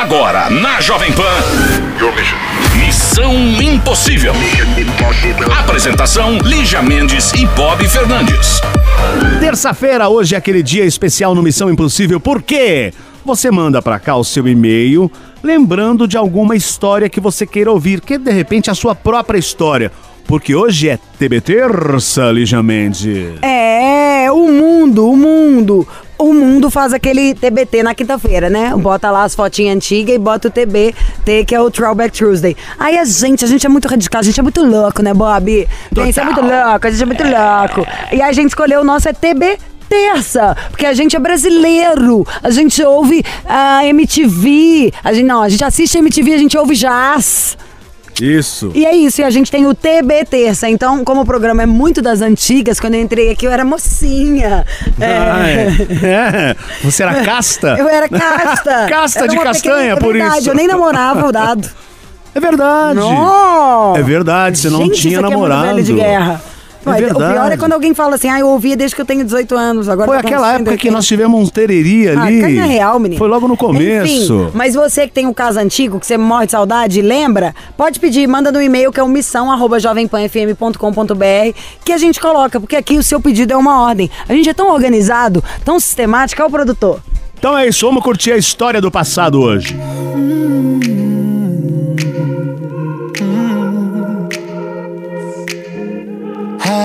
Agora, na Jovem Pan. Missão Impossível. Apresentação: Lígia Mendes e Bob Fernandes. Terça-feira, hoje é aquele dia especial no Missão Impossível, por quê? Você manda pra cá o seu e-mail, lembrando de alguma história que você queira ouvir, que de repente é a sua própria história. Porque hoje é TB Terça, Lígia Mendes. É, o mundo, o mundo. O mundo faz aquele TBT na quinta-feira, né? Bota lá as fotinhas antigas e bota o TBT, que é o Throwback Tuesday. Aí a gente, a gente é muito radical, a gente é muito louco, né, Bob? A gente é muito louco, a gente é muito louco. E a gente escolheu o nosso é TB terça, porque a gente é brasileiro, a gente ouve a MTV, a gente não, a gente assiste MTV, a gente ouve jazz. Isso. E é isso, e a gente tem o TB Terça. Então, como o programa é muito das antigas, quando eu entrei aqui eu era mocinha. Ah, é. É. Você era casta? Eu era casta. Casta Era de castanha, por é verdade, isso. Eu nem namorava o dado. É verdade. Não! É verdade, você não Gente, tinha isso aqui namorado. É muito velho de guerra. É O pior é quando alguém fala assim, ah, eu ouvia desde que eu tenho 18 anos. Agora Foi aquela época que 180. nós tivemos um tereri Ah, ali. canha real, menino. Foi logo no começo. Enfim, mas você que tem um caso antigo, que você morre de saudade, lembra? Pode pedir, manda no e-mail que é o missão arroba jovempanfm.com.br que a gente coloca, porque aqui o seu pedido é uma ordem. A gente é tão organizado, tão sistemático, é o produtor. Então é isso, vamos curtir a história do passado hoje.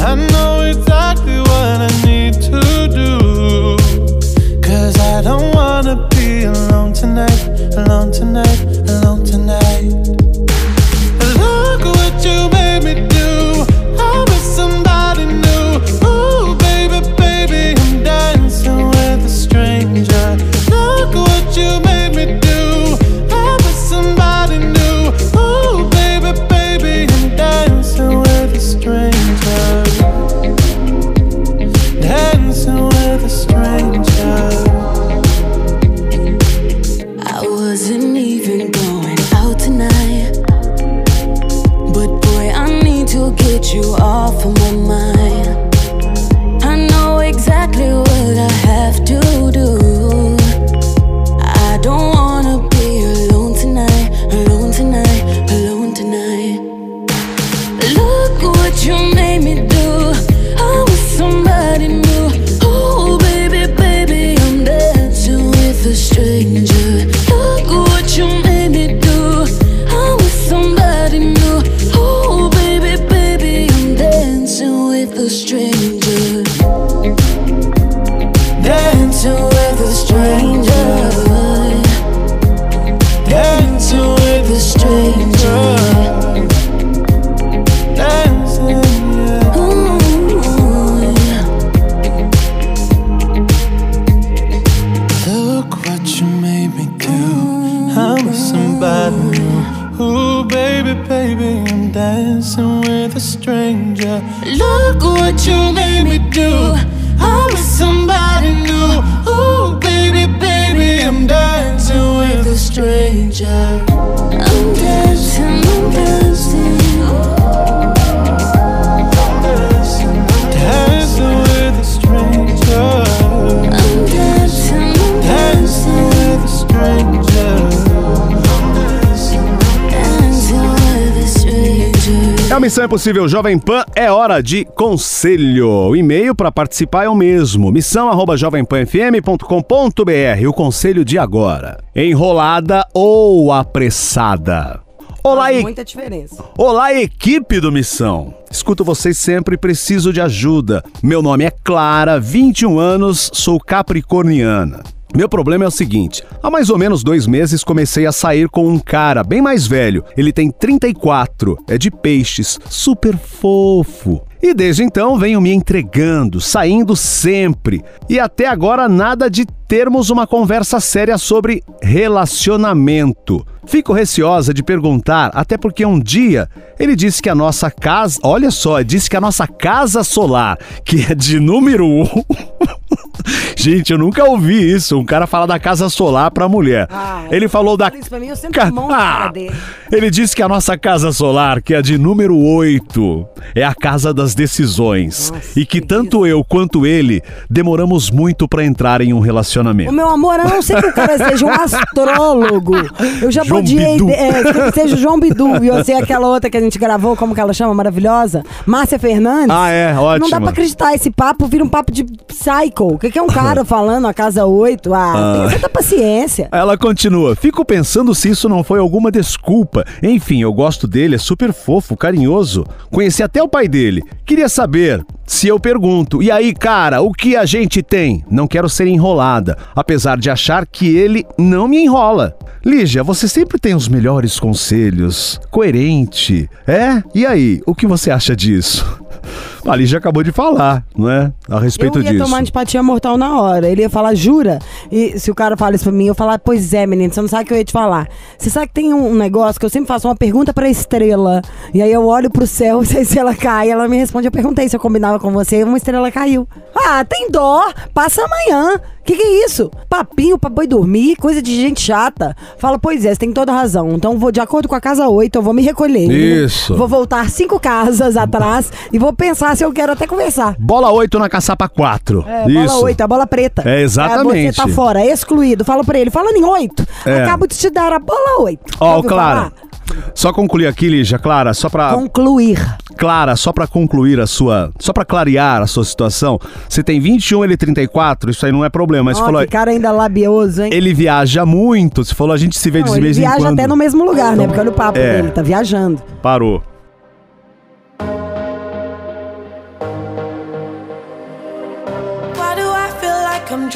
I know exactly what I need to do. Cause I don't wanna be alone tonight, alone tonight, alone tonight. Look what you made me do. I'm somebody new. Ooh, baby, baby, I'm dancing with a stranger. Look what you Impossível Jovem Pan, é hora de conselho. O e-mail para participar é o mesmo, missão arroba jovempanfm.com.br, o conselho de agora. Enrolada ou apressada? Olá, e... muita diferença. Olá, equipe do Missão. Escuto vocês sempre e preciso de ajuda. Meu nome é Clara, 21 anos, sou capricorniana. Meu problema é o seguinte: há mais ou menos dois meses comecei a sair com um cara bem mais velho. Ele tem 34, é de peixes, super fofo. E desde então venho me entregando, saindo sempre. E até agora nada de termos uma conversa séria sobre relacionamento. Fico receosa de perguntar, até porque um dia ele disse que a nossa casa. Olha só, disse que a nossa casa solar, que é de número um. Gente, eu nunca ouvi isso. Um cara falar da casa solar pra mulher. Ah, ele falou da. Isso pra mim, eu sempre monto a cara dele. Ele disse que a nossa casa solar, que é de número 8, é a casa das decisões. Nossa, e que que tanto eu quanto ele demoramos muito pra entrar em um O relacionamento. meu amor, a não ser que o cara seja um astrólogo. Eu já João. Bidu. É, seja o João Bidu e você aquela outra que a gente gravou, como que ela chama? Maravilhosa? Márcia Fernandes. Ah, é, ótimo. Não dá pra acreditar. Esse papo vira um papo de psycho. O que, que é um cara falando a casa 8? Ah, tem certa paciência. Ela continua. Fico pensando se isso não foi alguma desculpa. Enfim, eu gosto dele, é super fofo, carinhoso. Conheci até o pai dele. Queria saber se eu pergunto. E aí, cara, o que a gente tem? Não quero ser enrolada, apesar de achar que ele não me enrola. Lígia, você sempre tem os melhores conselhos. Coerente. É? E aí, o que você acha disso? A Lígia acabou de falar, não é? A respeito eu ia disso. tomar antipatia mortal na hora. Ele ia falar, jura? E se o cara fala isso pra mim, eu falar, pois é, menino, você não sabe o que eu ia te falar. Você sabe que tem um negócio que eu sempre faço uma pergunta pra estrela. E aí eu olho pro céu, se a estrela cai, ela me responde. Eu perguntei se eu combinava com você, uma estrela caiu. Ah, tem dó, passa amanhã. Que que é isso? Papinho pra boi dormir, coisa de gente chata. Fala, pois é, você tem toda razão. Então, vou de acordo com a casa 8, eu vou me recolher. Isso. Vou voltar cinco casas atrás e vou pensar se eu quero até conversar. Bola 8 na caçapa 4. É, bola 8, a bola preta. É, exatamente. Você tá fora, excluído. Fala pra ele, falando em 8, É. acabo de te dar a bola 8. Ó, Clara. Só concluir aqui, Lígia, Clara, só pra. Concluir. Clara, só pra concluir a sua. Só pra clarear a sua situação. Você tem 21, ele 34, isso aí não é problema. Mas falou. que cara ainda labioso, hein? Ele viaja muito. Você falou, a gente se vê Não, de ele vez em viaja quando. até no mesmo lugar, né? Porque olha o papo É. dele, tá viajando. Parou.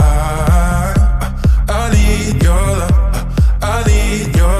I I need your love. I need your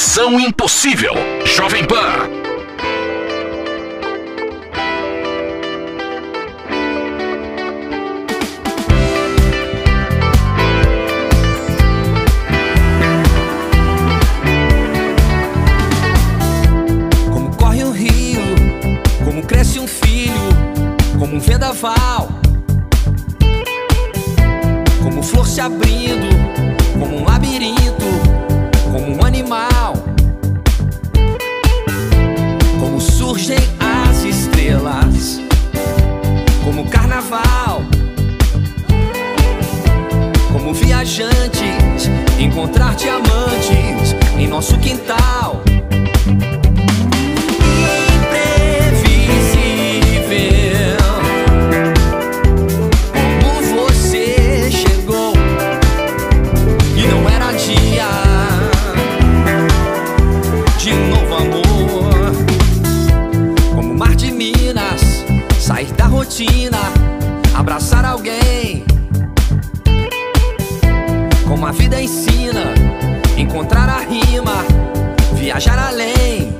Missão Impossível. Jovem Pan. Como corre um rio, como cresce um filho, como um vendaval. Como flor se abrindo, como um labirinto, como um animal. Como viajantes, encontrar diamantes em nosso quintal. Viajar além.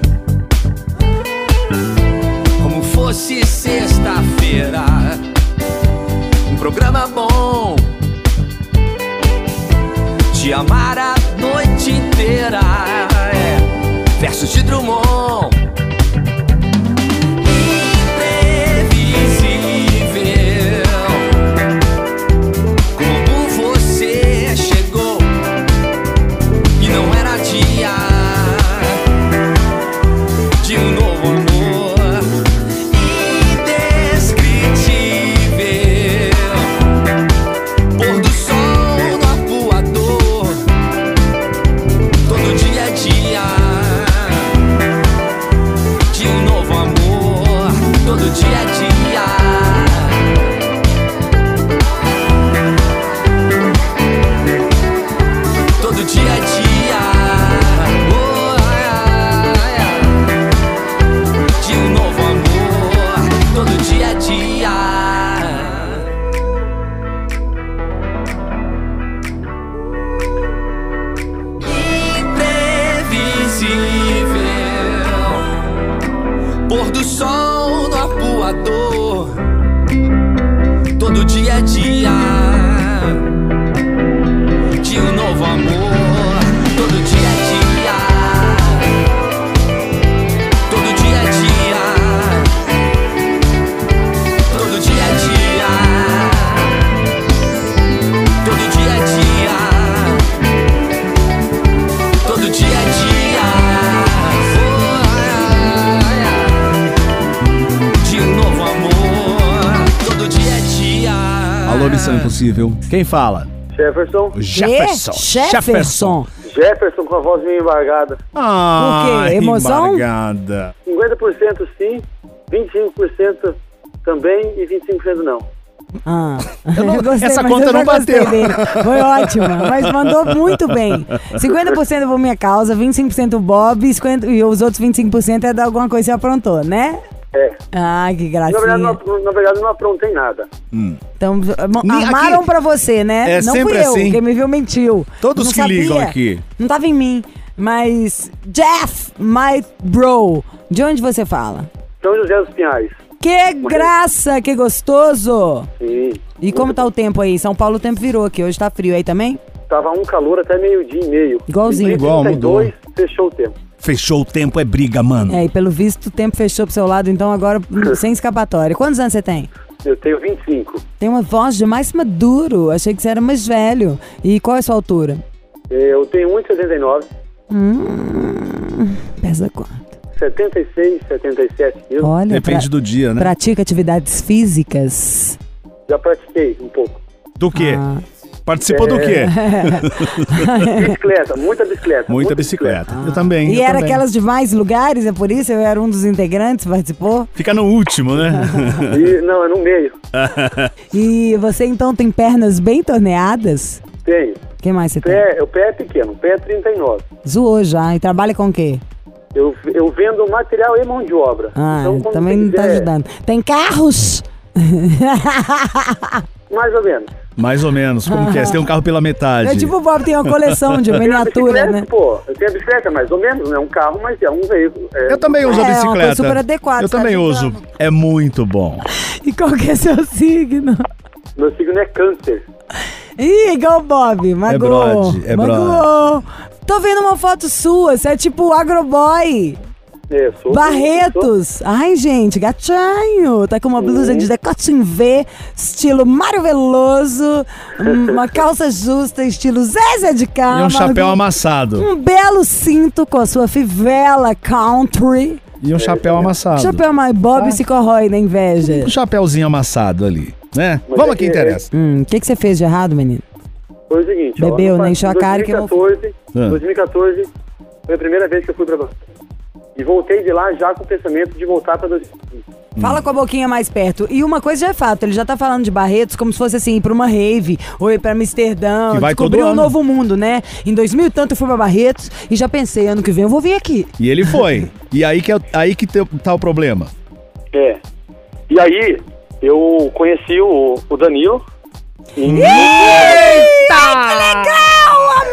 Como fosse sexta-feira, um programa bom. Te amar a noite inteira, é. versos de Drummond. Quem fala? Jefferson. Jefferson. Jefferson. Jefferson com a voz meio embargada. Ah, Por quê? Emoção? embargada. 50% sim, 25% também e 25% não. Ah. não- Eu gostei, essa conta não bateu. gostei dele. Foi ótima, mas mandou muito bem. 50% por minha causa, 25% Bob 50, e os outros 25% é de alguma coisa que você aprontou, né? É. Ai, que Na verdade, gracinha. não, na verdade, não aprontei nada. Então, mo- Ni- armaram aqui- pra você, né? É não sempre fui eu, assim. quem me viu mentiu. Todos Não que sabia. ligam aqui. Não tava em mim, mas... Jeff, my bro, de onde você fala? São José dos Pinhais. Que graça, que gostoso! Sim. E como tá o tempo aí? São Paulo o tempo virou aqui, hoje tá frio aí também? Tava um calor até meio-dia e meio. Igualzinho. Igual, 32, fechou o tempo. Fechou o tempo, é briga, mano. É, e pelo visto o tempo fechou pro seu lado, então agora sem escapatória. Quantos anos você tem? Eu tenho 25. Tem uma voz de mais maduro, achei que você era mais velho. E qual é a sua altura? Eu tenho 1,79, Hum, pesa quanto? 76, 77 quilos. Olha, Depende pra- do dia, né? pratica atividades físicas. Já pratiquei um pouco. Do quê? Ah. Participou do quê? Bicicleta, muita bicicleta. Muita bicicleta. Eu também. E eu era também. aquelas de mais lugares, é por isso? Eu era um dos integrantes, participou? Fica no último, né? E, não, é no meio. E você então tem pernas bem torneadas? Tenho. O que mais você tem? Pé, o pé é pequeno, o pé é 39. Zoou já. E trabalha com o quê? Eu, eu vendo material e mão de obra. Ah, Então, também não tá ajudando. Tem carros? Mais ou menos. Mais ou menos. Como que é? Você tem um carro pela metade. É tipo o Bob tem uma coleção de Eu tenho a miniatura, bicicleta, né? Pô, eu tenho a bicicleta, mais ou menos, não é um carro, mas é um veículo. É, Eu também uso É, a uma coisa bicicleta. super adequada, Eu também uso. É muito bom. E qual que é seu signo? Meu signo é câncer. Ih, igual o Bob. Magoou. brode, é Magoou. Tô vendo uma foto sua, você é tipo agroboy. É, sou. Barretos! Ai, gente, gatinho! Tá com uma blusa de decote em V, estilo Mário Veloso, uma calça justa, estilo Zézé de E Camargo. um chapéu amassado. Um belo cinto com a sua fivela country. E um chapéu amassado. Chapéu My Bob se corrói na inveja. Um chapéuzinho amassado ali, né? Mas Vamos é aqui, que- interessa. Hum, o que, que você fez de errado, menino? Foi o seguinte, Bebeu, ó, né? Encheu a cara que eu- 2014, Ah. 2014 foi a primeira vez que eu fui pra. E voltei de lá já com o pensamento de voltar pra 2015. Fala com a boquinha mais perto. E uma coisa já é fato, ele já tá falando de Barretos como se fosse assim, ir pra uma rave, ou ir pra Amsterdã, Que vai descobrir um ano. novo mundo, né? Em 2000 e tanto eu fui pra Barretos e já pensei, ano que vem eu vou vir aqui. E ele foi. E aí que, é- aí que tá o problema. É. E aí, eu conheci o, o Danilo. Em... Eita! Que legal!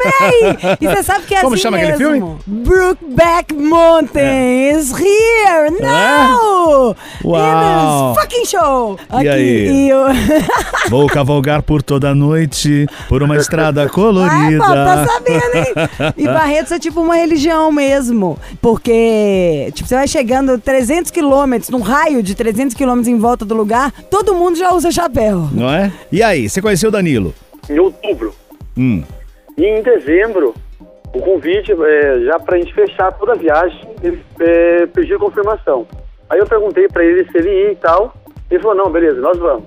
Amei! E você sabe que é Como assim chama aquele mesmo. Brookback Mountains here now! Uau! In this fucking show! Aqui, aí? E eu... Vou cavalgar por toda a noite, por uma estrada Ai, colorida. Paulo, tá sabendo, hein? E Barretos é tipo uma religião mesmo. Porque, tipo, você vai chegando 300 quilômetros, num raio de 300 quilômetros em volta do lugar, todo mundo já usa chapéu. Não é? E aí, você conheceu o Danilo? em outubro. Hum. E em dezembro, o convite, é, já pra gente fechar toda a viagem, ele é, pediu confirmação. Aí eu perguntei pra ele se ele ia e tal. Ele falou, não, beleza, nós vamos.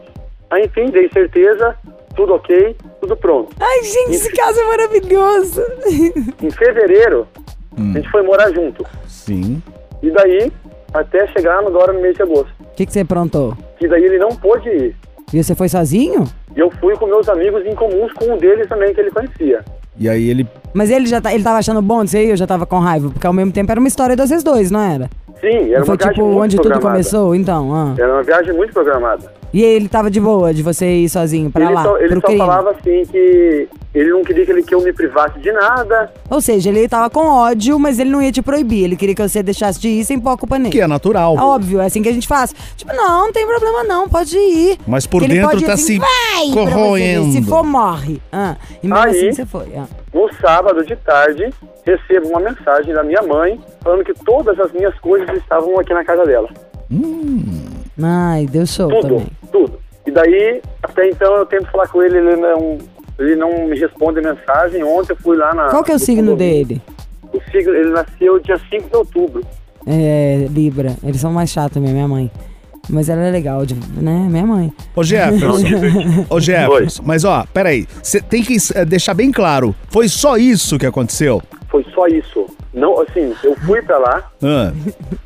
Aí, enfim, dei certeza, tudo ok, tudo pronto. Ai, gente, esse caso é maravilhoso. Em fevereiro, a gente foi morar junto. Sim. E daí, até chegar agora no mês de agosto. O que, que você aprontou? E daí ele não pôde ir. E você foi sozinho? E eu fui com meus amigos em comuns, com um deles também que ele conhecia. E aí ele. Mas ele já tá, ele tava achando bom disso aí, eu já tava com raiva, porque ao mesmo tempo era uma história de vocês dois, não era? Sim, era Não foi uma viagem tipo muito onde tudo programada. começou, então. ah. Era uma viagem muito programada. E ele tava de boa de você ir sozinho pra ele lá, só, ele pro só crime. falava assim que ele não queria que, ele, que eu me privasse de nada. Ou seja, ele tava com ódio, mas ele não ia te proibir. Ele queria que você deixasse de ir sem pôr a culpa nele. Que é natural. Óbvio, é assim que a gente faz. Tipo, não, não tem problema não, pode ir. Mas por Que ele dentro tá assim, se vai, corroendo. Se for, morre. Ah, e mesmo Aí- assim você foi. ah. No sábado de tarde, recebo uma mensagem da minha mãe falando que todas as minhas coisas estavam aqui na casa dela. Ai, deu show Tudo, também. tudo. E daí, até então, eu tento falar com ele, ele não, ele não me responde mensagem. Ontem eu fui lá na... Qual que é o no signo condomínio. dele? O signo, ele nasceu dia 5 de outubro. É, Libra. Eles são mais chatos mesmo, minha mãe. Mas ela é legal, né? Minha mãe. Ô Jefferson. Ô Jefferson. Mas ó, peraí. Você tem que eh, deixar bem claro. Foi só isso que aconteceu? Foi só isso. Não, assim, eu fui pra lá, Ah,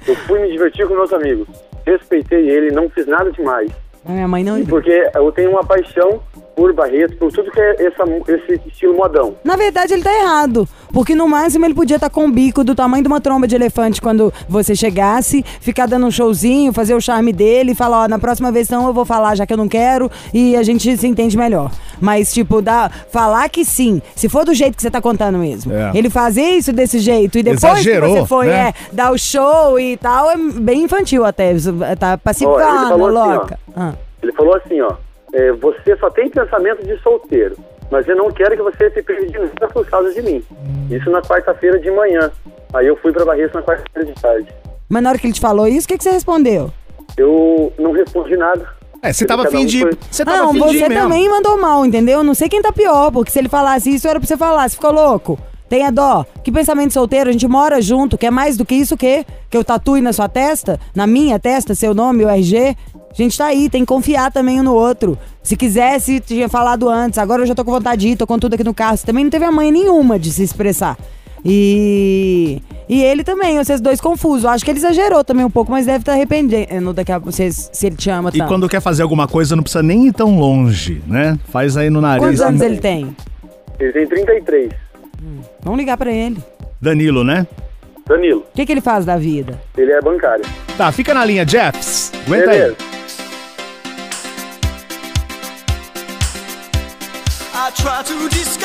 eu fui me divertir com meus amigos. Respeitei ele, não fiz nada demais. A minha mãe não. Porque eu tenho uma paixão por Barretos, por tudo que é essa, esse estilo modão. Na verdade, ele tá errado. Porque no máximo ele podia estar com um bico do tamanho de uma tromba de elefante quando você chegasse, ficar dando um showzinho, fazer o charme dele e falar, ó, na próxima vez não eu vou falar já que eu não quero e a gente se entende melhor. Mas, tipo, dá, falar que sim, se for do jeito que você tá contando mesmo. É. Ele fazer isso desse jeito e depois Exagerou, que você foi, né? é, dar o show e tal, é bem infantil até. Tá Ó, ele pacificando, falou assim, ó. louca. Ah. Ele falou assim, ó, é, você só tem pensamento de solteiro, mas eu não quero que você se de nada por causa de mim. Isso na quarta-feira de manhã. Aí eu fui pra Barretos na quarta-feira de tarde. Mas na hora que ele te falou isso, o que, que você respondeu? Eu não respondi nada. é, você tava afim um de. foi- Você tava Não, afim de ir você mesmo. também mandou mal, entendeu? Não sei quem tá pior, porque se ele falasse isso, era pra você falar. Você ficou louco? Tenha dó. Que pensamento solteiro, a gente mora junto. Quer mais do que isso o quê? Que eu tatue na sua testa? Na minha testa, seu nome, o RG? A gente tá aí, tem que confiar também um no outro. Se quisesse, tinha falado antes. Agora eu já tô com vontade de ir, tô com tudo aqui no carro. Você também não teve a mãe nenhuma de se expressar. E. E ele também, vocês dois confusos. Acho que ele exagerou também um pouco, mas deve estar arrependendo daqui a vocês, se ele te ama E tanto. quando quer fazer alguma coisa, não precisa nem ir tão longe, né? Faz aí no nariz. Quantos anos ele tem? Ele tem 33. Vamos ligar pra ele. Danilo, né? Danilo, O que, que ele faz da vida? ele é bancário. Tá, fica na linha, Jeffs. Aguenta aí. Try to discover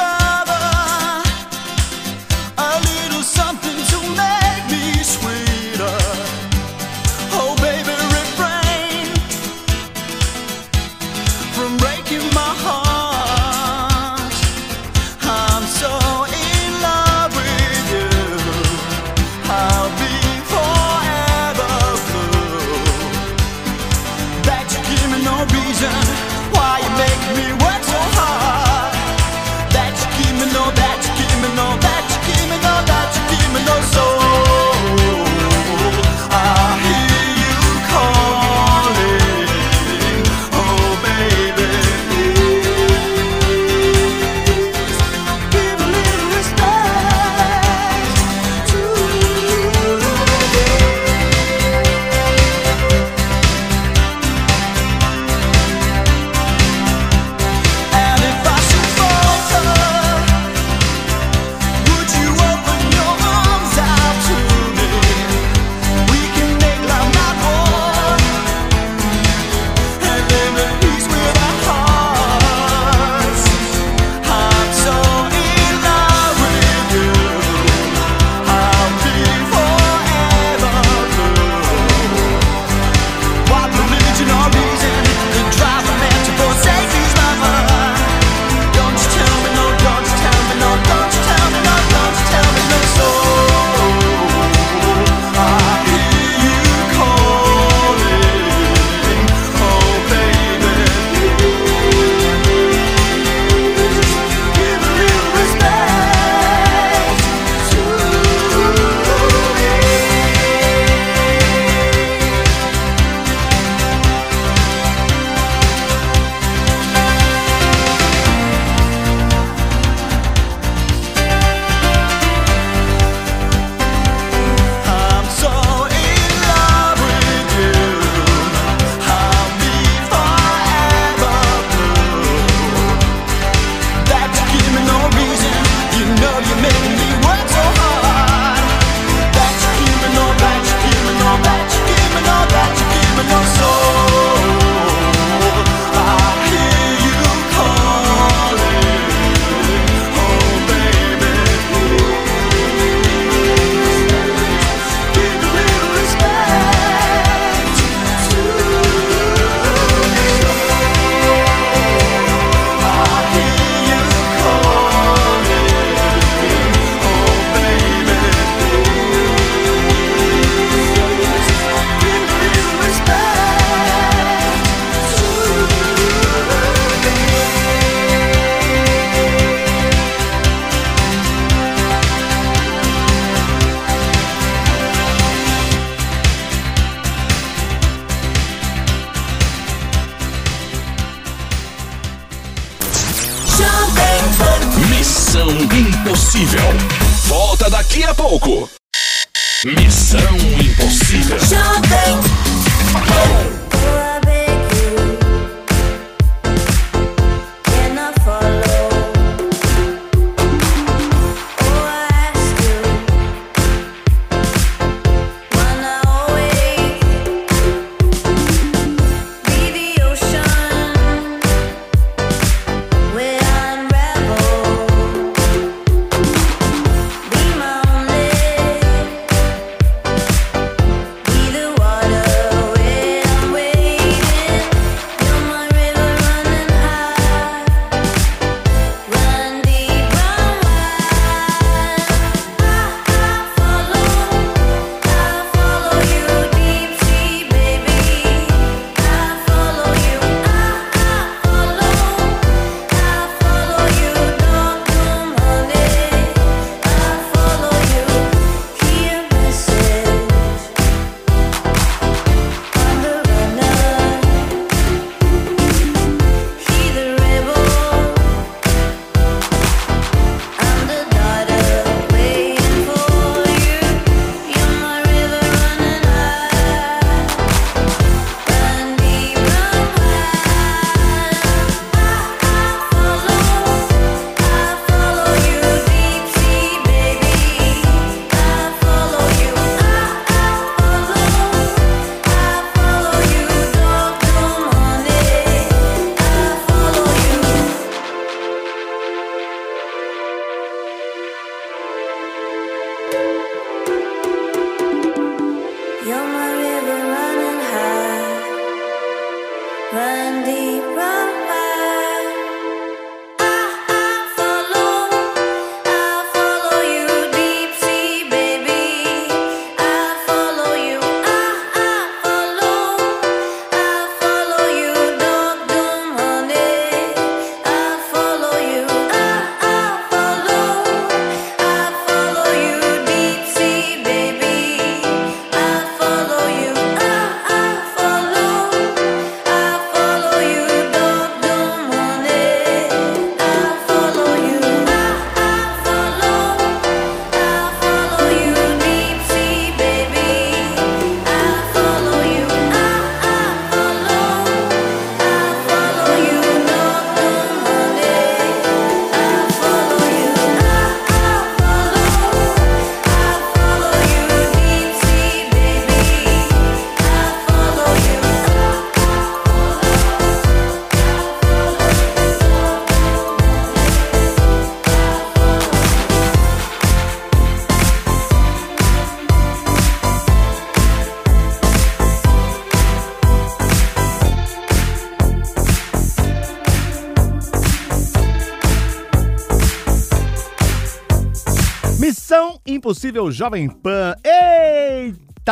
Missão Impossível Jovem Pan.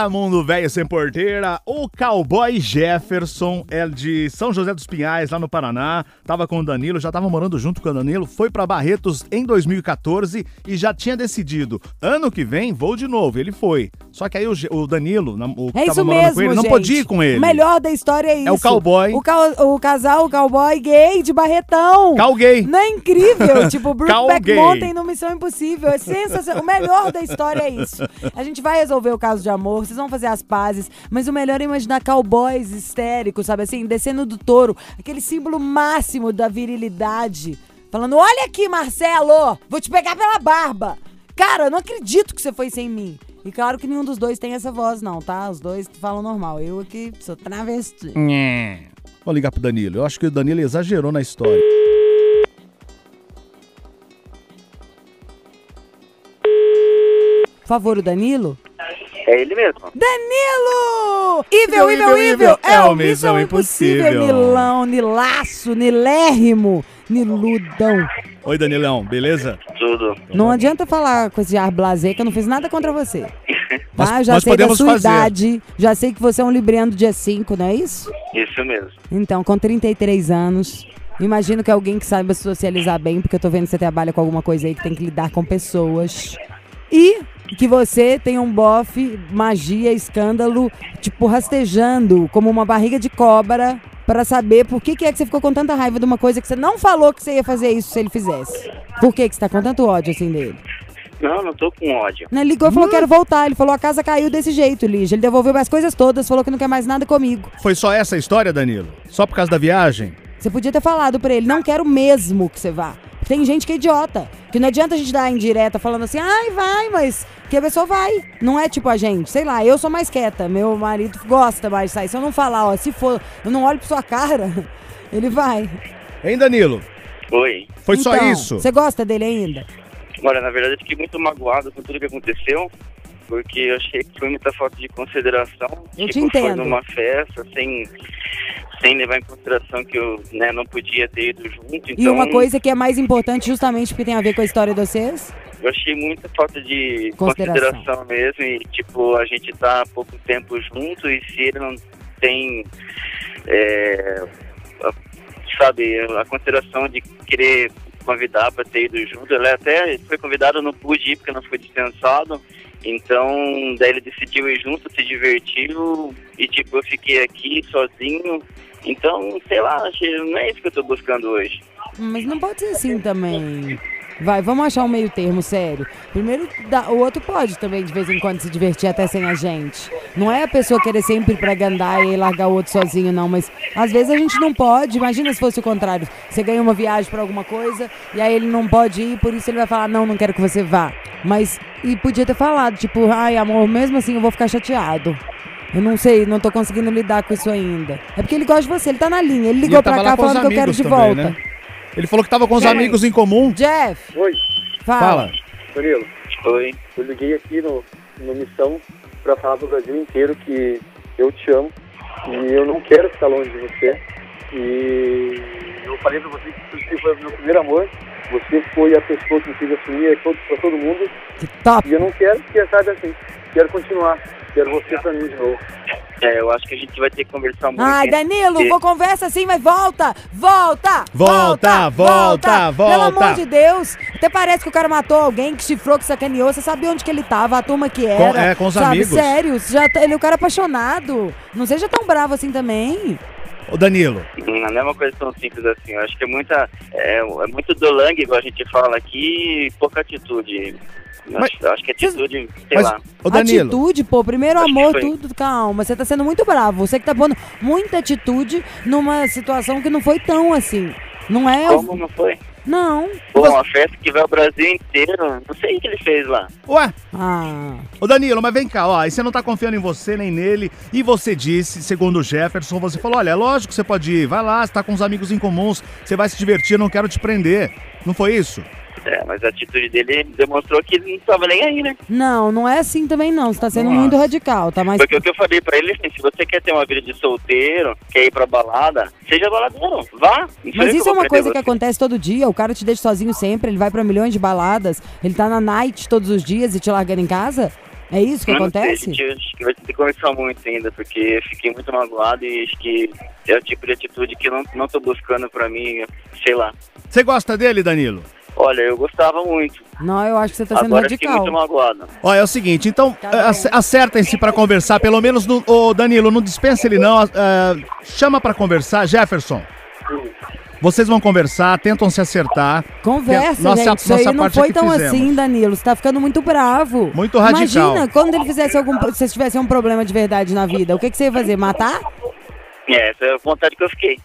Mundo velho sem porteira. O cowboy Jefferson é de São José dos Pinhais, lá no Paraná. Tava com o Danilo, já tava morando junto com o Danilo. Foi pra Barretos em 2014 e já tinha decidido. Ano que vem, vou de novo. Ele foi. Só que aí o, o Danilo, o que É tava morando mesmo, com ele, não gente. podia ir com ele. O melhor da história é isso. É o cowboy. O, ca- o casal, o cowboy gay de Barretão. Cal gay. Não é incrível? tipo, Brookback. Mountain no Missão Impossível. É sensacional. O melhor da história é isso. A gente vai resolver o caso de amor, vão fazer as pazes, mas o melhor é imaginar cowboys histéricos, sabe assim? Descendo do touro. Aquele símbolo máximo da virilidade. Falando, olha aqui, Marcelo, vou te pegar pela barba. Cara, eu não acredito que você foi sem mim. E claro que nenhum dos dois tem essa voz, não, tá? Os dois falam normal. Eu aqui sou travesti. Vou ligar pro Danilo. Eu acho que o Danilo exagerou na história. Por favor, o Danilo? É ele mesmo. Danilo! Evil, evil, evil! É o Missão Impossível. Nilão, Nilaço, Nilérrimo, Niludão. Oi, Danilão, beleza? Tudo. Não adianta falar com esse ar blasé que eu não fiz nada contra você. Nós- Tá? Já nós sei da sua fazer. idade, já sei que você é um libriano do dia 5, não é isso? Isso mesmo. Então, com 33 anos, imagino que é alguém que saiba socializar bem, porque eu tô vendo que você trabalha com alguma coisa aí que tem que lidar com pessoas. E que você tem um bofe, magia, escândalo, tipo, rastejando como uma barriga de cobra pra saber por que, que é que você ficou com tanta raiva de uma coisa que você não falou que você ia fazer isso se ele fizesse. Por que, que você tá com tanto ódio assim dele? Não, não tô com ódio. Né, Ele ligou e falou, quero voltar. Ele falou, a casa caiu desse jeito, Lígia. Ele devolveu as coisas todas, falou que não quer mais nada comigo. Foi só essa a história, Danilo? Só por causa da viagem? Você podia ter falado pra ele, não quero mesmo que você vá. Tem gente que é idiota. Que não adianta a gente dar indireta falando assim, ai, vai, mas que a pessoa vai. Não é tipo a gente. Sei lá, eu sou mais quieta. Meu marido gosta mais de sair. Se eu não falar, ó, se for, eu não olho pra sua cara, ele vai. Hein, Danilo? Oi. Foi só Então, isso? Você gosta dele ainda? Olha, na verdade, eu fiquei muito magoado com tudo que aconteceu, porque eu achei que foi muita falta de consideração. Eu tipo, foi numa festa, sem, sem levar em consideração que eu né, não podia ter ido junto. Então, E uma coisa que é mais importante justamente porque tem a ver com a história de vocês? eu achei muita falta de Consideração. consideração, mesmo. E, tipo, a gente tá há pouco tempo junto e se ele não tem, é, sabe, a consideração de querer convidar para ter ido junto, ele até foi convidado, eu não pude ir porque não foi dispensado. Então, daí ele decidiu ir junto, se divertiu e, tipo, eu fiquei aqui sozinho. Então, sei lá, não é isso que eu tô buscando hoje. Mas não pode ser assim também. Vai, vamos achar um meio termo, sério. Primeiro, o outro pode também, de vez em quando, se divertir até sem a gente. Não é a pessoa querer sempre pra gandar e largar o outro sozinho, não. Mas às vezes a gente não pode. Imagina se fosse o contrário. Você ganha uma viagem pra alguma coisa e aí ele não pode ir, por isso ele vai falar, não, não quero que você vá. Mas, e podia ter falado, tipo, ai, amor, mesmo assim eu vou ficar chateado. Eu não sei, não tô conseguindo lidar com isso ainda. É porque ele gosta de você, ele tá na linha. Ele ligou ele pra cá falando que eu quero de também, volta. né? Ele falou que tava com os Quem? amigos em comum. Jeff, Oi, fala. Fala. Danilo. Oi. Eu liguei aqui no, no Missão para falar pro Brasil inteiro que eu te amo e eu não quero ficar longe de você. E eu falei pra você que você foi o meu primeiro amor. Você foi a pessoa que me fez assumir todo, pra todo mundo. Que top. E eu não quero que sabe assim. Quero continuar. Quero você pra mim de novo. É, eu acho que a gente vai ter que conversar muito. Ai? Danilo, vou conversa assim, mas volta! Volta! Volta, volta, Pelo volta. amor de Deus! Até parece que o cara matou alguém, que chifrou, que sacaneou. Você sabia onde que ele tava, a turma que era. é, com os sabe? amigos. Sério, já, tá- ele é um cara apaixonado. Não seja tão bravo assim também. Ô, Danilo, Não é uma coisa tão simples assim. Eu acho que é muita. É, é muito dolangue, igual a gente fala aqui, e pouca atitude. Mas- acho, acho que atitude, sei mas, lá. ô Danilo, Atitude, pô, primeiro Acho amor, foi. tudo, calma. Você tá sendo muito bravo. Você que tá pondo muita atitude numa situação que não foi tão assim. Não é. Como não foi? Não. Pô, uma festa que vai o Brasil inteiro. Não sei o que ele fez lá. ué, Ah. ô Danilo, mas vem cá, ó, aí você não tá confiando em você nem nele, e você disse, segundo o Jefferson, você falou, olha, é lógico que você pode ir, vai lá, você tá com os amigos em comuns, você vai se divertir, eu não quero te prender. Não foi isso? É, mas a atitude dele demonstrou que ele não tava nem aí, né? Não, não é assim também não. Você tá sendo Nossa. muito radical, tá? Mas Porque o que eu falei pra ele, assim, se você quer ter uma vida de solteiro, quer ir pra balada, seja baladeiro, vá. Eu Mas que isso é uma coisa que você. acontece todo dia. O cara te deixa sozinho sempre, ele vai pra milhões de baladas, ele tá na night todos os dias e te largando em casa? É isso que não sei, acontece? gente, eu acho que vai ter que conversar muito ainda, porque eu fiquei muito magoado e acho que é o tipo de atitude que eu não, não tô buscando pra mim, sei lá. Você gosta dele, Danilo? Olha, eu gostava muito. Não, eu acho que você tá sendo Agora radical. muito magoado. Ó, é o seguinte, então, Tá ac- acertem-se pra conversar, pelo menos, no, ô Danilo, não dispensa ele não, eh, chama pra conversar, Jefferson. Vocês vão conversar, tentam se acertar. Conversa, Nossa- gente. Isso nossa aí não parte foi tão fizemos. assim, Danilo. Você tá ficando muito bravo. Muito radical. Imagina, quando ele fizesse algum. Se vocês tivessem um problema de verdade na vida, o que, que você ia fazer? Matar? É, essa é a vontade que eu fiquei.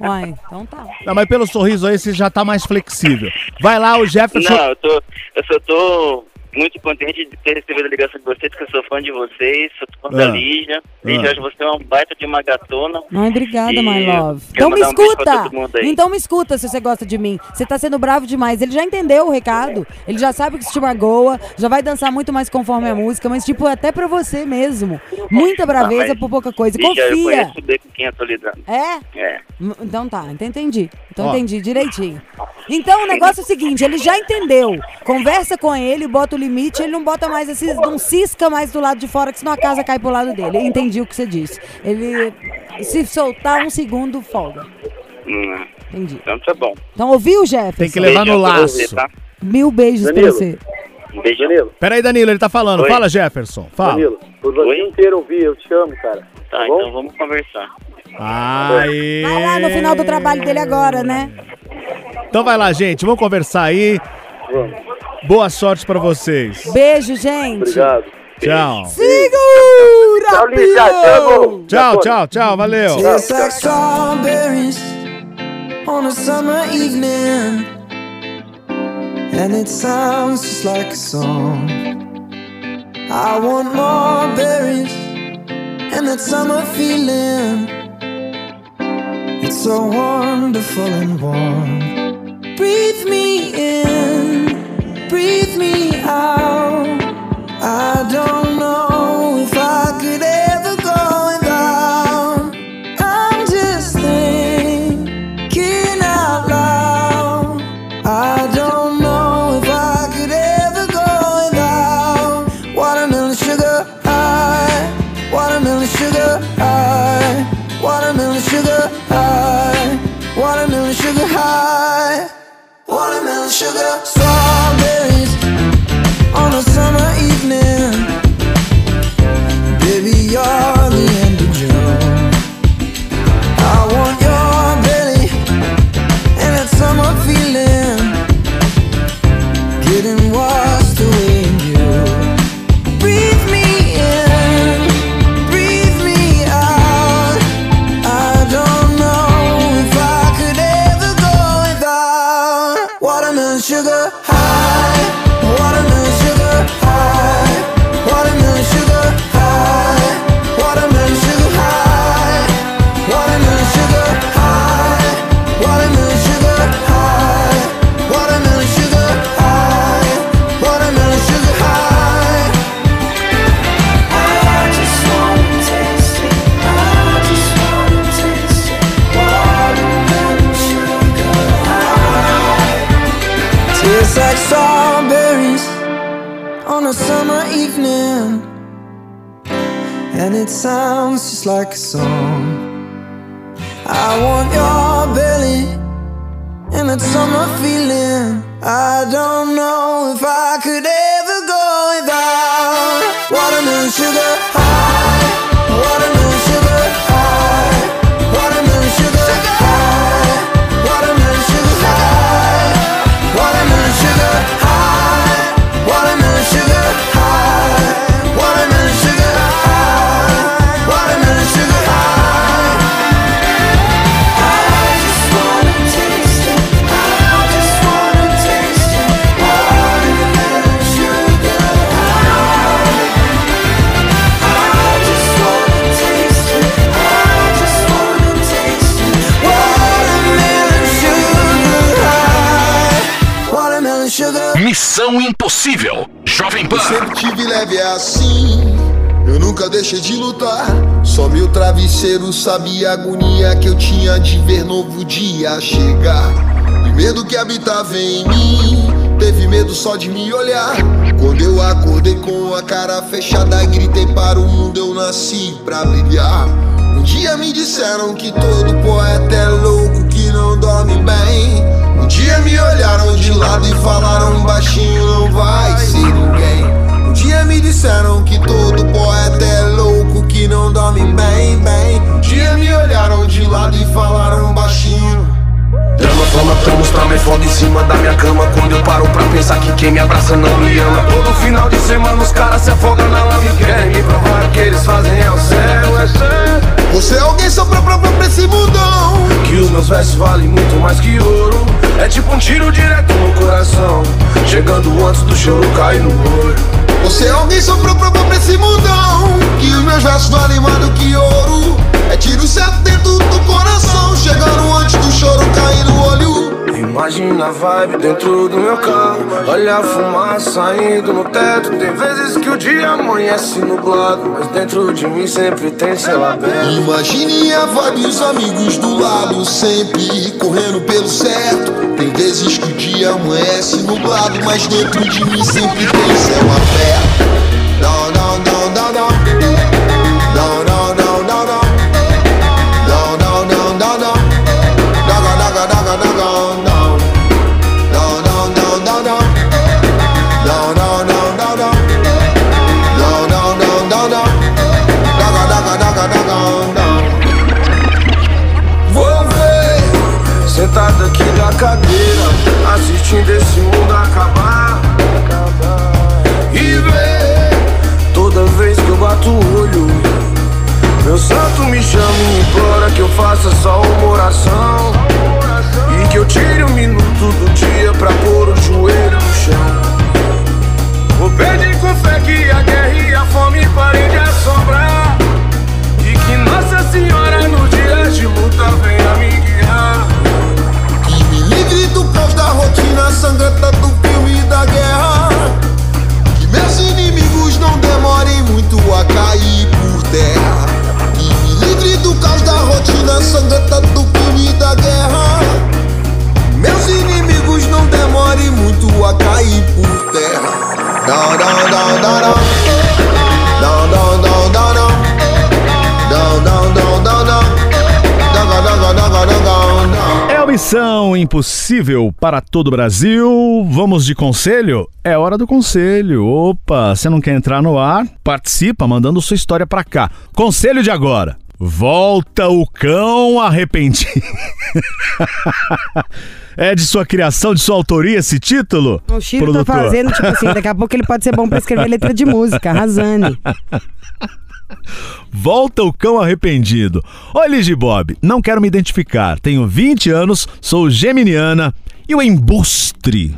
Uai, então tá. Não, mas pelo sorriso aí você já tá mais flexível. Vai lá, o Jefferson. Não, eu, tô, eu só tô muito contente de ter recebido a ligação de vocês, que eu sou fã de vocês, sou fã da Ah. Lígia. Ah. Lígia, acho você é um baita de uma gatona. Ai, obrigada, E my love. Então me um escuta! aí. Então me escuta se você gosta de mim. Você tá sendo bravo demais. Ele já entendeu o recado. Ele já sabe que isso te magoa. Já vai dançar muito mais conforme a música. Mas, tipo, até pra você mesmo. Muita braveza Ah, por pouca coisa. Lígia, eu Confia. conheço bem com quem eu tô lidando. É? É. Então tá, então entendi. Então Ó. entendi direitinho. Então o negócio é o seguinte, ele já entendeu. Conversa com ele, bota o limite, ele não bota mais esses, não cisca mais do lado de fora, que senão a casa cai pro lado dele. Entendi o que você disse. Ele se soltar um segundo, folga. Hum, Entendi. então tá bom. Então ouviu, Jefferson? Tem que levar no pra laço. você, tá? Mil beijos pra Danilo. você. Um beijão. Danilo, Peraí, Danilo, ele tá falando. Oi. Fala, Jefferson. Fala. Danilo, o Brasil inteiro ouvir, eu te amo, cara. Tá, bom? então vamos conversar. Aê. Vai lá no final do trabalho dele agora, né? Então vai lá, gente. Vamos conversar aí. Vamos. Boa sorte pra vocês. Beijo, gente. Obrigado. Tchau. Segura, Tchau. Tchau, tchau, tchau. Valeu. Tastes like strawberries on a summer evening, and it sounds just like a song. I want more berries and that summer feeling. It's so wonderful and warm. Breathe me in, breathe me out. I don't sugar Missão Impossível. Jovem Pan. Sempre tive leve assim. Eu nunca deixei de lutar. Só meu travesseiro sabia a agonia que eu tinha de ver novo dia chegar. E medo que habitava em mim. Teve medo só de me olhar. Quando eu acordei com a cara fechada, gritei para o mundo: Eu nasci pra brilhar. Um dia me disseram que todo poeta é louco, que não dorme bem. Um dia me olharam de lado e falaram baixinho: Não vai ser ninguém. Um dia me disseram que todo poeta é louco, que não dorme bem, bem. Um dia me olharam de lado e falaram baixinho. Fama, promos pra mais foda em cima da minha cama. Quando eu paro pra pensar que quem me abraça não me ama. Todo final de semana os caras se afogam na lama e querem me provar o que eles fazem é o céu, é céu Você é alguém só pra própria pra esse mundão. Que os meus versos valem muito mais que ouro. É tipo um tiro direto no coração. Chegando antes do choro cair no olho Você é alguém só pra própria pra esse mundão. Que os meus versos valem mais do que ouro. É tiro certo dentro do coração. Chegando antes do choro cair no olho. Imagina a vibe dentro do meu carro Olha a fumaça saindo no teto Tem vezes que o dia amanhece nublado Mas dentro de mim sempre tem céu aberto Imagine a vibe os amigos do lado, sempre correndo pelo certo. Tem vezes que o dia amanhece nublado, mas dentro de mim sempre tem céu aberto. antes desse mundo acabar. E ver toda vez que eu bato o olho, meu santo me chama e implora que eu faça só uma oração. E que eu tire um minuto do dia pra pôr o missão impossível para todo o Brasil. Vamos de conselho? É hora do conselho. Opa, você não quer entrar no ar? Participa mandando sua história pra cá. Conselho de agora. Volta o cão arrependido. é de sua criação, de sua autoria esse título? O Chiro tá fazendo, tipo assim, daqui a pouco ele pode ser bom pra escrever letra de música, arrasando. Volta o cão arrependido. Oi, Ligi Bob, não quero me identificar. Tenho 20 anos, sou geminiana e o embustre,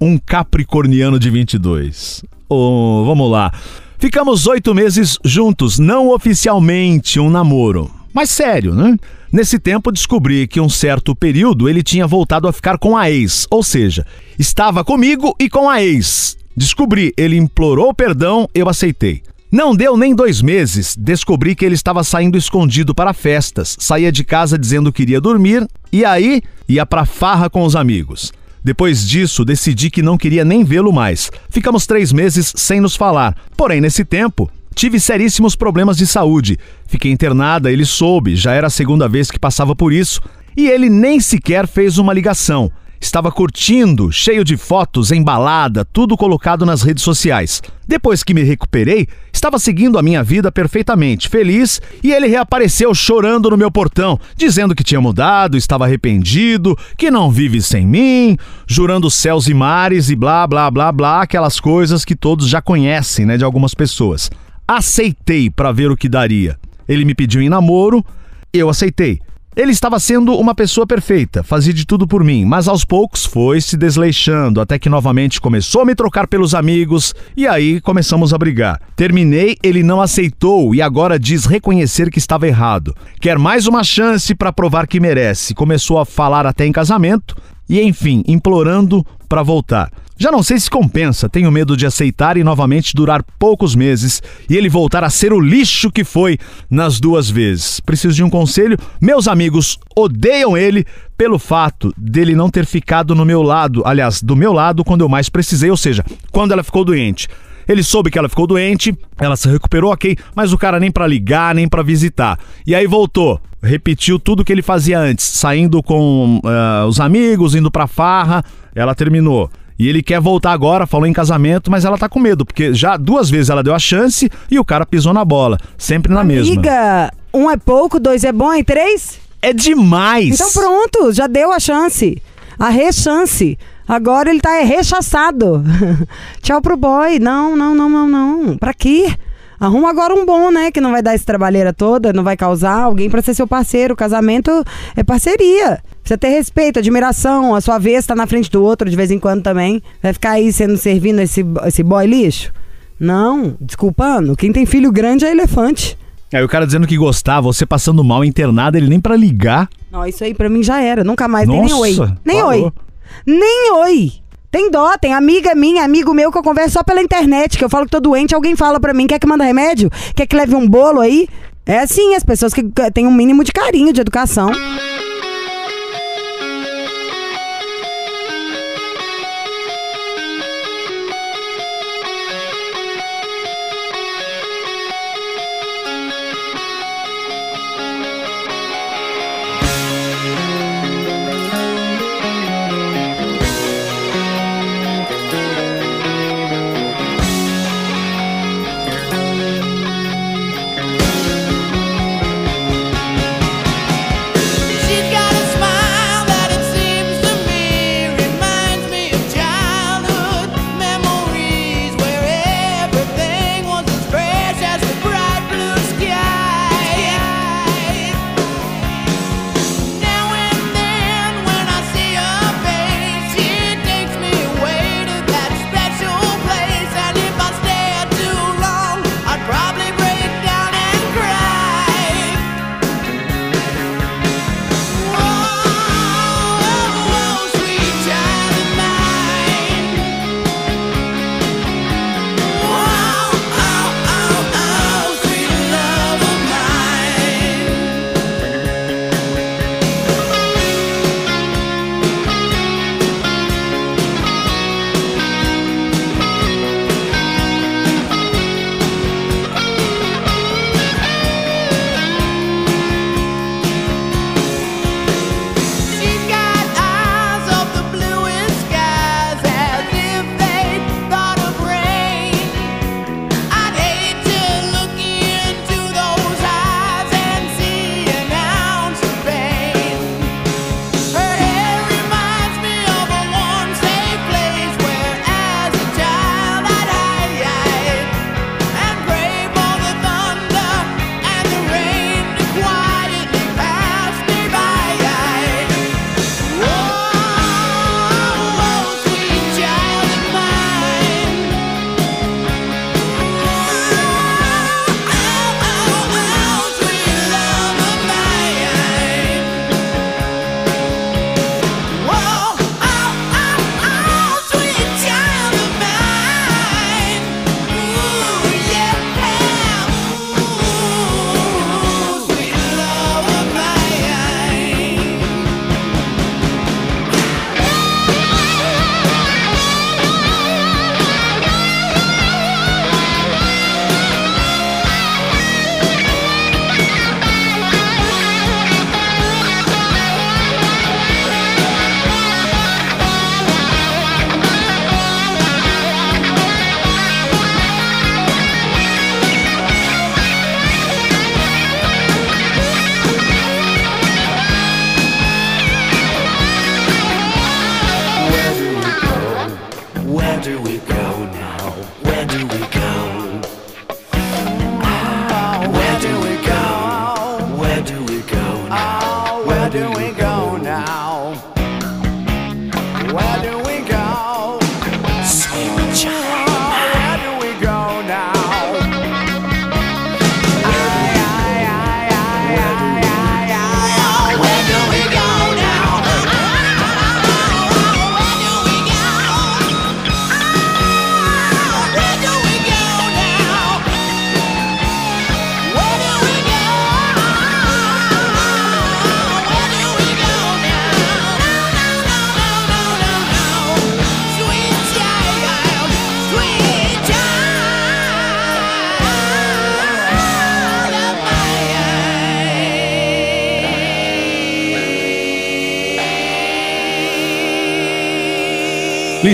um capricorniano de 22. Oh, vamos lá. Ficamos oito meses juntos, não oficialmente um namoro. Mas sério, né? Nesse tempo descobri que um certo período ele tinha voltado a ficar com a ex, ou seja, estava comigo e com a ex. Descobri, ele implorou perdão, eu aceitei. Não deu nem dois meses, descobri que ele estava saindo escondido para festas, saía de casa dizendo que iria dormir e aí ia pra farra com os amigos. Depois disso, decidi que não queria nem vê-lo mais. Ficamos três meses sem nos falar. Porém, nesse tempo, tive seríssimos problemas de saúde. Fiquei internada, ele soube, já era a segunda vez que passava por isso, e ele nem sequer fez uma ligação. Estava curtindo, cheio de fotos, embalada, tudo colocado nas redes sociais. Depois que me recuperei, estava seguindo a minha vida perfeitamente, feliz, e ele reapareceu chorando no meu portão, dizendo que tinha mudado, estava arrependido, que não vive sem mim, jurando céus e mares e blá blá blá blá, aquelas coisas que todos já conhecem, né, de algumas pessoas. Aceitei para ver o que daria. Ele me pediu em namoro, eu aceitei. Ele estava sendo uma pessoa perfeita, fazia de tudo por mim, mas aos poucos foi se desleixando, até que novamente começou a me trocar pelos amigos e aí começamos a brigar. Terminei, ele não aceitou e agora diz reconhecer que estava errado. Quer mais uma chance para provar que merece. Começou a falar até em casamento e enfim, implorando para voltar. Já não sei se compensa, tenho medo de aceitar e novamente durar poucos meses e ele voltar a ser o lixo que foi nas duas vezes. Preciso de um conselho. Meus amigos odeiam ele pelo fato dele não ter ficado no meu lado, aliás, do meu lado quando eu mais precisei, ou seja, quando ela ficou doente. Ele soube que ela ficou doente, ela se recuperou, ok, mas o cara nem pra ligar, nem pra visitar. E aí voltou, repetiu tudo que ele fazia antes, saindo com ah, os amigos, indo pra farra, ela terminou. E ele quer voltar agora, falou em casamento, mas ela tá com medo, porque já duas vezes ela deu a chance e o cara pisou na bola, sempre na mesma. Amiga, um é pouco, dois é bom e três? É demais! Então pronto, já deu a chance. A rechance. Agora ele tá é, rechaçado. Tchau pro boy. Não, não, não, não, não. Pra quê? Arruma agora um bom, né? Que não vai dar essa trabalheira toda, não vai causar alguém pra ser seu parceiro. Casamento é parceria. Precisa ter respeito, admiração. A sua vez tá na frente do outro de vez em quando também. Vai ficar aí sendo servindo esse, esse boy lixo? Não, desculpando. Quem tem filho grande é elefante. Aí o cara dizendo que gostava, você passando mal internado, ele nem pra ligar. Não, isso aí pra mim já era. Nunca mais. Nem, nem Nossa, oi. Nem parou. oi. Nem oi. Tem dó, tem amiga minha, amigo meu que eu converso só pela internet, que eu falo que tô doente, alguém fala pra mim, quer que manda remédio? Quer que leve um bolo aí? É assim, as pessoas que que têm um mínimo de carinho, de educação.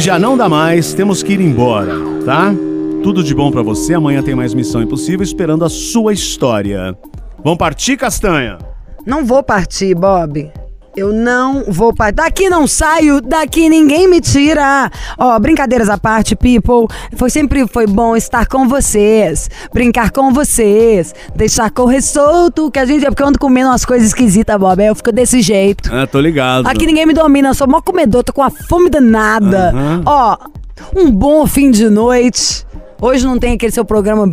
Lígia, não dá mais, temos que ir embora, tá? Tudo de bom pra você, amanhã tem mais Missão Impossível esperando a sua história. Vamos partir, Castanha? Não vou partir, Bob. Eu não vou partir. Daqui não saio, daqui ninguém me tira. Ó, brincadeiras à parte, people. Foi sempre foi bom estar com vocês, brincar com vocês, deixar correr solto, que a gente é porque eu ando comendo umas coisas esquisitas, Bob. Eu fico desse jeito. Ah, tô ligado. Aqui ninguém me domina, eu sou mó comedor, tô com a fome danada. Ó, um bom fim de noite. Hoje não tem aquele seu programa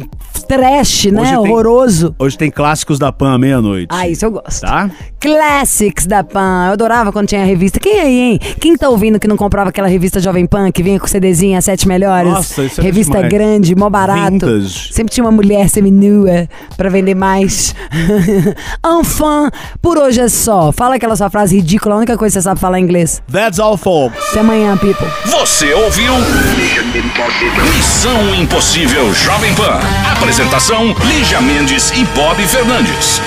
trash, né? Hoje tem- Horroroso. Hoje tem clássicos da Pan à meia-noite. Ah, isso eu gosto. Tá? Classics da Pan. Eu adorava quando tinha a revista. Quem aí, hein? Quem tá ouvindo que não comprava aquela revista Jovem Pan que vinha com CDzinha, sete melhores? Nossa, isso era Revista demais. grande, mó barato. Vintage. Sempre tinha uma mulher seminua pra vender mais. Enfim, por hoje é só. Fala aquela sua frase ridícula, a única coisa que você sabe falar em inglês. That's all, folks. Até amanhã, people. Você ouviu? Missão Impossível Jovem Pan. Apresentação: Lígia Mendes e Bob Fernandes.